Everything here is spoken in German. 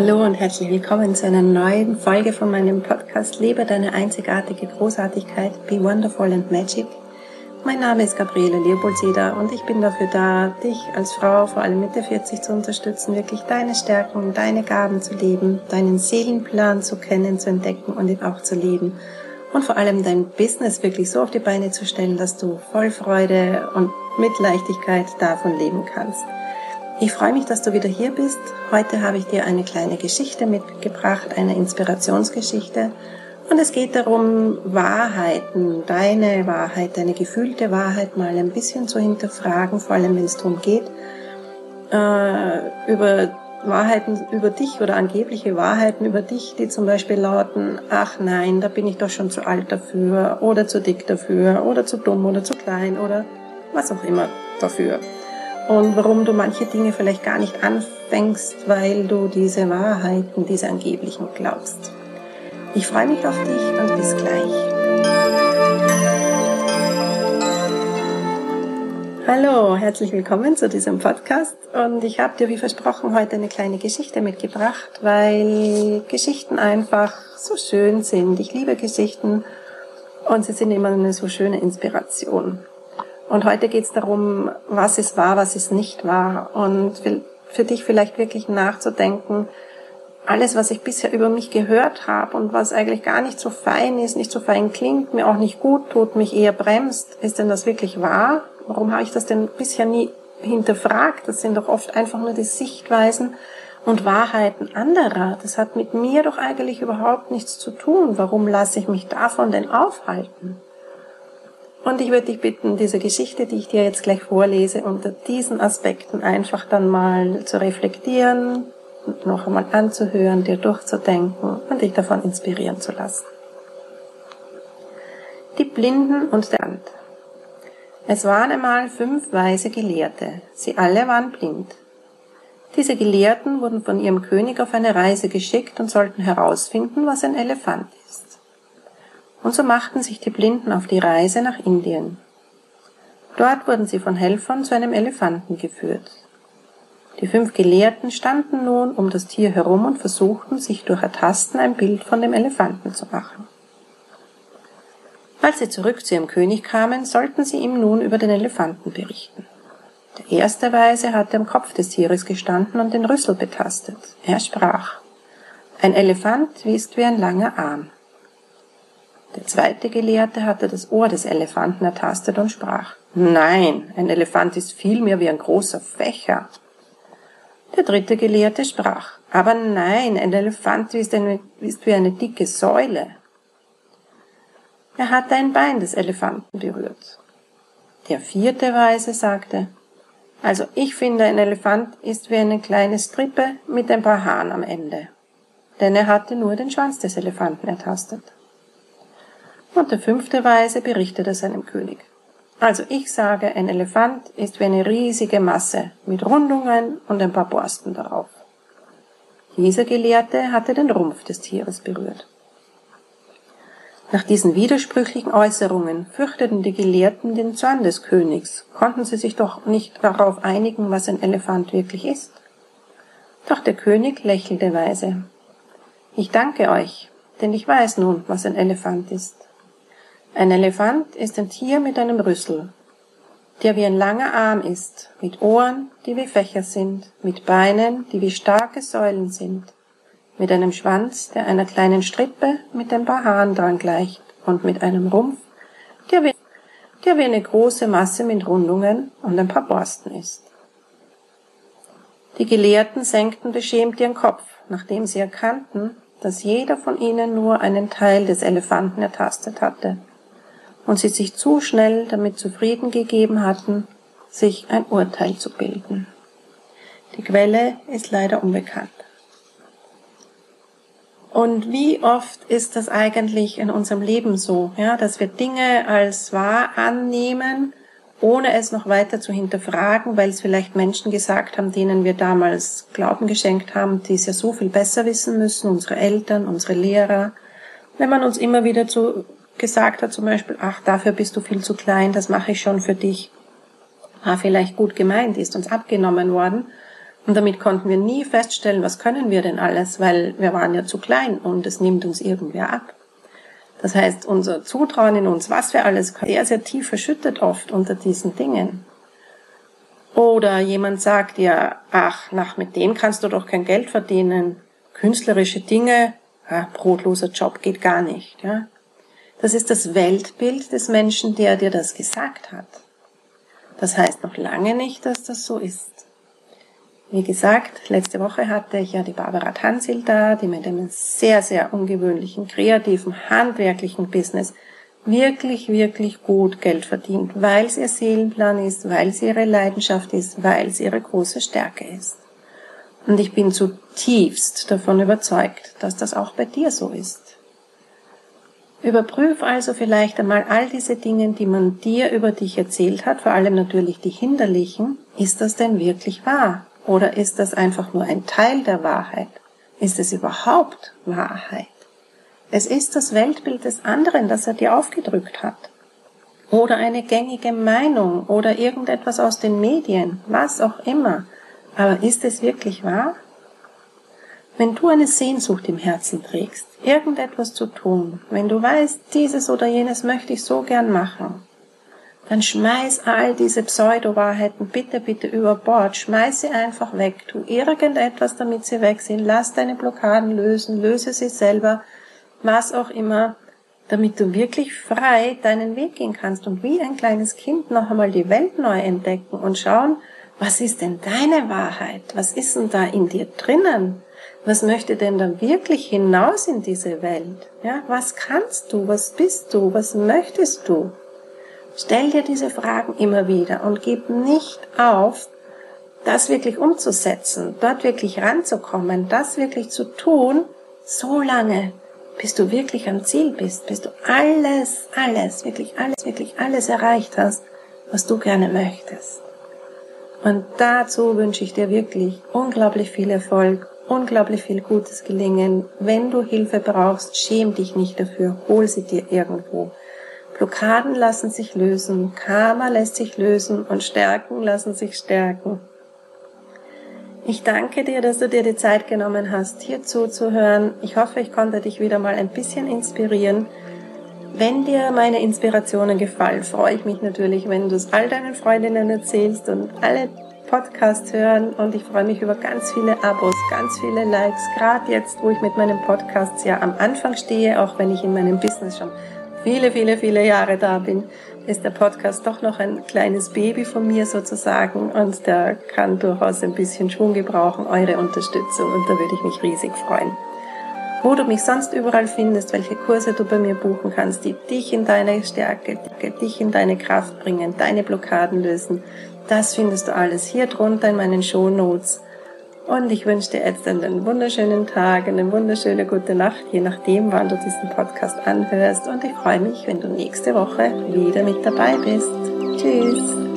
Hallo und herzlich willkommen zu einer neuen Folge von meinem Podcast Lebe deine einzigartige Großartigkeit, Be Wonderful and Magic. Mein Name ist Gabriele Leopoldseder und ich bin dafür da, dich als Frau, vor allem Mitte 40, zu unterstützen, wirklich deine Stärken, deine Gaben zu leben, deinen Seelenplan zu kennen, zu entdecken und ihn auch zu leben. Und vor allem dein Business wirklich so auf die Beine zu stellen, dass du voll Freude und mit Leichtigkeit davon leben kannst. Ich freue mich, dass du wieder hier bist. Heute habe ich dir eine kleine Geschichte mitgebracht, eine Inspirationsgeschichte. Und es geht darum, Wahrheiten, deine Wahrheit, deine gefühlte Wahrheit mal ein bisschen zu hinterfragen, vor allem wenn es darum geht, äh, über Wahrheiten über dich oder angebliche Wahrheiten über dich, die zum Beispiel lauten, ach nein, da bin ich doch schon zu alt dafür oder zu dick dafür oder zu dumm oder zu klein oder was auch immer dafür und warum du manche Dinge vielleicht gar nicht anfängst, weil du diese Wahrheiten, diese angeblichen glaubst. Ich freue mich auf dich und bis gleich. Hallo, herzlich willkommen zu diesem Podcast und ich habe dir wie versprochen heute eine kleine Geschichte mitgebracht, weil Geschichten einfach so schön sind. Ich liebe Geschichten und sie sind immer eine so schöne Inspiration. Und heute geht es darum, was ist wahr, was ist nicht wahr. Und für dich vielleicht wirklich nachzudenken, alles, was ich bisher über mich gehört habe und was eigentlich gar nicht so fein ist, nicht so fein klingt, mir auch nicht gut tut, mich eher bremst, ist denn das wirklich wahr? Warum habe ich das denn bisher nie hinterfragt? Das sind doch oft einfach nur die Sichtweisen und Wahrheiten anderer. Das hat mit mir doch eigentlich überhaupt nichts zu tun. Warum lasse ich mich davon denn aufhalten? Und ich würde dich bitten, diese Geschichte, die ich dir jetzt gleich vorlese, unter diesen Aspekten einfach dann mal zu reflektieren, noch einmal anzuhören, dir durchzudenken und dich davon inspirieren zu lassen. Die Blinden und der Hand. Es waren einmal fünf weise Gelehrte. Sie alle waren blind. Diese Gelehrten wurden von ihrem König auf eine Reise geschickt und sollten herausfinden, was ein Elefant. Und so machten sich die Blinden auf die Reise nach Indien. Dort wurden sie von Helfern zu einem Elefanten geführt. Die fünf Gelehrten standen nun um das Tier herum und versuchten, sich durch Ertasten ein Bild von dem Elefanten zu machen. Als sie zurück zu ihrem König kamen, sollten sie ihm nun über den Elefanten berichten. Der erste Weise hatte am Kopf des Tieres gestanden und den Rüssel betastet. Er sprach, ein Elefant ist wie ein langer Arm. Zweite Gelehrte hatte das Ohr des Elefanten ertastet und sprach, Nein, ein Elefant ist vielmehr wie ein großer Fächer. Der dritte Gelehrte sprach, aber nein, ein Elefant ist, eine, ist wie eine dicke Säule. Er hatte ein Bein des Elefanten berührt. Der vierte Weise sagte, also ich finde, ein Elefant ist wie eine kleine Strippe mit ein paar Haaren am Ende, denn er hatte nur den Schwanz des Elefanten ertastet. Und der fünfte Weise berichtete seinem König. Also ich sage, ein Elefant ist wie eine riesige Masse mit Rundungen und ein paar Borsten darauf. Dieser Gelehrte hatte den Rumpf des Tieres berührt. Nach diesen widersprüchlichen Äußerungen fürchteten die Gelehrten den Zorn des Königs, konnten sie sich doch nicht darauf einigen, was ein Elefant wirklich ist. Doch der König lächelte weise. Ich danke euch, denn ich weiß nun, was ein Elefant ist. Ein Elefant ist ein Tier mit einem Rüssel, der wie ein langer Arm ist, mit Ohren, die wie Fächer sind, mit Beinen, die wie starke Säulen sind, mit einem Schwanz, der einer kleinen Strippe mit ein paar Haaren dran gleicht und mit einem Rumpf, der wie, der wie eine große Masse mit Rundungen und ein paar Borsten ist. Die Gelehrten senkten beschämt ihren Kopf, nachdem sie erkannten, dass jeder von ihnen nur einen Teil des Elefanten ertastet hatte und sie sich zu schnell damit zufrieden gegeben hatten, sich ein Urteil zu bilden. Die Quelle ist leider unbekannt. Und wie oft ist das eigentlich in unserem Leben so, ja, dass wir Dinge als wahr annehmen, ohne es noch weiter zu hinterfragen, weil es vielleicht Menschen gesagt haben, denen wir damals Glauben geschenkt haben, die es ja so viel besser wissen müssen, unsere Eltern, unsere Lehrer. Wenn man uns immer wieder zu gesagt hat, zum Beispiel, ach, dafür bist du viel zu klein, das mache ich schon für dich, war vielleicht gut gemeint, ist uns abgenommen worden, Und damit konnten wir nie feststellen, was können wir denn alles, weil wir waren ja zu klein und es nimmt uns irgendwer ab. Das heißt, unser Zutrauen in uns, was wir alles können, sehr, sehr tief verschüttet oft unter diesen Dingen. Oder jemand sagt ja, ach, nach mit dem kannst du doch kein Geld verdienen. Künstlerische Dinge, ja, brotloser Job geht gar nicht. Ja. Das ist das Weltbild des Menschen, der dir das gesagt hat. Das heißt noch lange nicht, dass das so ist. Wie gesagt, letzte Woche hatte ich ja die Barbara Tansil da, die mit einem sehr, sehr ungewöhnlichen, kreativen, handwerklichen Business wirklich, wirklich gut Geld verdient, weil es ihr Seelenplan ist, weil es ihre Leidenschaft ist, weil es ihre große Stärke ist. Und ich bin zutiefst davon überzeugt, dass das auch bei dir so ist. Überprüf also vielleicht einmal all diese Dinge, die man dir über dich erzählt hat, vor allem natürlich die hinderlichen. Ist das denn wirklich wahr? Oder ist das einfach nur ein Teil der Wahrheit? Ist es überhaupt Wahrheit? Es ist das Weltbild des anderen, das er dir aufgedrückt hat. Oder eine gängige Meinung oder irgendetwas aus den Medien, was auch immer. Aber ist es wirklich wahr? Wenn du eine Sehnsucht im Herzen trägst, irgendetwas zu tun, wenn du weißt, dieses oder jenes möchte ich so gern machen, dann schmeiß all diese Pseudo-Wahrheiten bitte, bitte über Bord. Schmeiß sie einfach weg. Tu irgendetwas, damit sie weg sind. Lass deine Blockaden lösen. Löse sie selber. Was auch immer. Damit du wirklich frei deinen Weg gehen kannst und wie ein kleines Kind noch einmal die Welt neu entdecken und schauen, was ist denn deine Wahrheit? Was ist denn da in dir drinnen? Was möchte denn da wirklich hinaus in diese Welt? Ja, was kannst du? Was bist du? Was möchtest du? Stell dir diese Fragen immer wieder und gib nicht auf, das wirklich umzusetzen, dort wirklich ranzukommen, das wirklich zu tun, so lange, bis du wirklich am Ziel bist, bis du alles, alles, wirklich alles, wirklich alles erreicht hast, was du gerne möchtest. Und dazu wünsche ich dir wirklich unglaublich viel Erfolg, unglaublich viel gutes Gelingen. Wenn du Hilfe brauchst, schäm dich nicht dafür, hol sie dir irgendwo. Blockaden lassen sich lösen, Karma lässt sich lösen und Stärken lassen sich stärken. Ich danke dir, dass du dir die Zeit genommen hast, hier zuzuhören. Ich hoffe, ich konnte dich wieder mal ein bisschen inspirieren. Wenn dir meine Inspirationen gefallen, freue ich mich natürlich, wenn du es all deinen Freundinnen erzählst und alle Podcasts hören und ich freue mich über ganz viele Abos, ganz viele Likes, gerade jetzt, wo ich mit meinem Podcast ja am Anfang stehe, auch wenn ich in meinem Business schon viele, viele, viele Jahre da bin, ist der Podcast doch noch ein kleines Baby von mir sozusagen und der kann durchaus ein bisschen Schwung gebrauchen, eure Unterstützung und da würde ich mich riesig freuen. Wo du mich sonst überall findest, welche Kurse du bei mir buchen kannst, die dich in deine Stärke, dich in deine Kraft bringen, deine Blockaden lösen, das findest du alles hier drunter in meinen Show Notes. Und ich wünsche dir jetzt einen wunderschönen Tag, eine wunderschöne gute Nacht, je nachdem, wann du diesen Podcast anhörst. Und ich freue mich, wenn du nächste Woche wieder mit dabei bist. Tschüss!